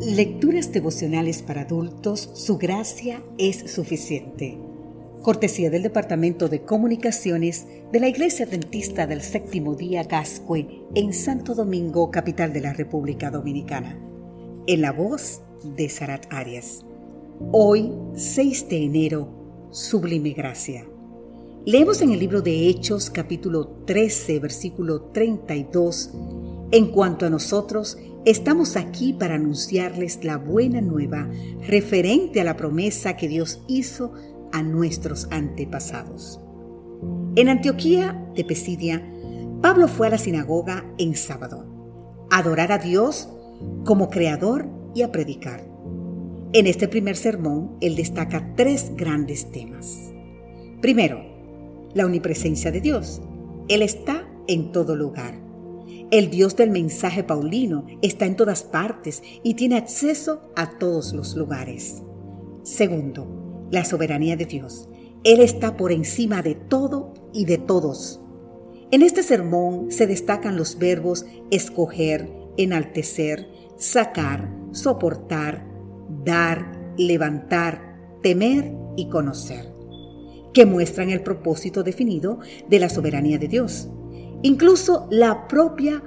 Lecturas devocionales para adultos, su gracia es suficiente. Cortesía del Departamento de Comunicaciones de la Iglesia Dentista del Séptimo Día Gascue en Santo Domingo, capital de la República Dominicana. En la voz de Sarat Arias. Hoy, 6 de enero, Sublime Gracia. Leemos en el libro de Hechos capítulo 13, versículo 32. En cuanto a nosotros, Estamos aquí para anunciarles la buena nueva referente a la promesa que Dios hizo a nuestros antepasados. En Antioquía de Pesidia, Pablo fue a la sinagoga en sábado, a adorar a Dios como creador y a predicar. En este primer sermón, él destaca tres grandes temas. Primero, la omnipresencia de Dios. Él está en todo lugar. El Dios del mensaje paulino está en todas partes y tiene acceso a todos los lugares. Segundo, la soberanía de Dios. Él está por encima de todo y de todos. En este sermón se destacan los verbos escoger, enaltecer, sacar, soportar, dar, levantar, temer y conocer, que muestran el propósito definido de la soberanía de Dios. Incluso la propia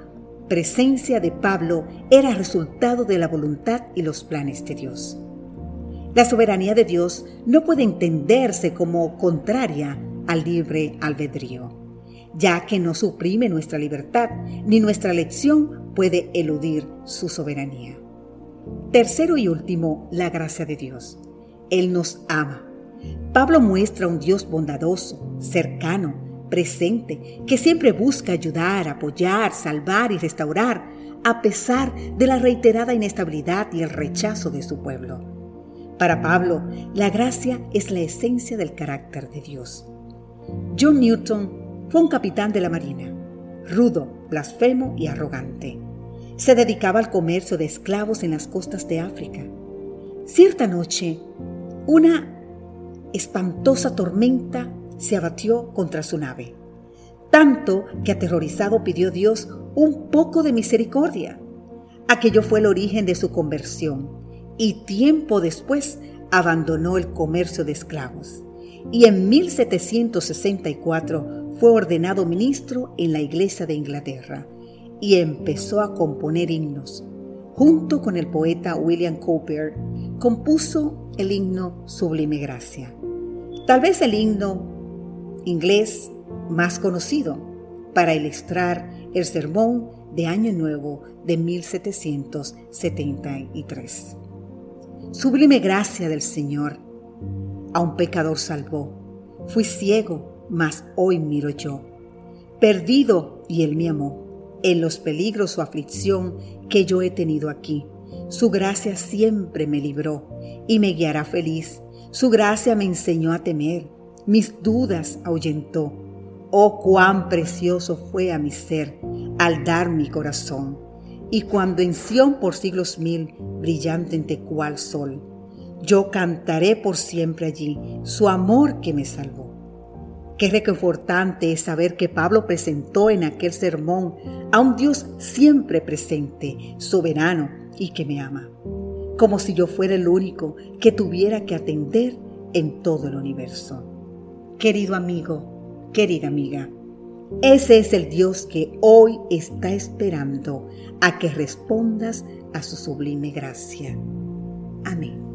presencia de Pablo era resultado de la voluntad y los planes de Dios. La soberanía de Dios no puede entenderse como contraria al libre albedrío, ya que no suprime nuestra libertad ni nuestra elección puede eludir su soberanía. Tercero y último, la gracia de Dios. Él nos ama. Pablo muestra un Dios bondadoso, cercano, presente, que siempre busca ayudar, apoyar, salvar y restaurar, a pesar de la reiterada inestabilidad y el rechazo de su pueblo. Para Pablo, la gracia es la esencia del carácter de Dios. John Newton fue un capitán de la Marina, rudo, blasfemo y arrogante. Se dedicaba al comercio de esclavos en las costas de África. Cierta noche, una espantosa tormenta se abatió contra su nave, tanto que aterrorizado pidió Dios un poco de misericordia. Aquello fue el origen de su conversión y tiempo después abandonó el comercio de esclavos y en 1764 fue ordenado ministro en la Iglesia de Inglaterra y empezó a componer himnos. Junto con el poeta William Cowper, compuso el himno Sublime Gracia. Tal vez el himno inglés más conocido para ilustrar el sermón de Año Nuevo de 1773. Sublime gracia del Señor, a un pecador salvó. Fui ciego, mas hoy miro yo. Perdido y él me amó. En los peligros o aflicción que yo he tenido aquí, su gracia siempre me libró y me guiará feliz. Su gracia me enseñó a temer mis dudas ahuyentó. Oh, cuán precioso fue a mi ser al dar mi corazón. Y cuando en Sión por siglos mil, brillante entre cual sol, yo cantaré por siempre allí su amor que me salvó. Qué reconfortante es saber que Pablo presentó en aquel sermón a un Dios siempre presente, soberano y que me ama, como si yo fuera el único que tuviera que atender en todo el universo. Querido amigo, querida amiga, ese es el Dios que hoy está esperando a que respondas a su sublime gracia. Amén.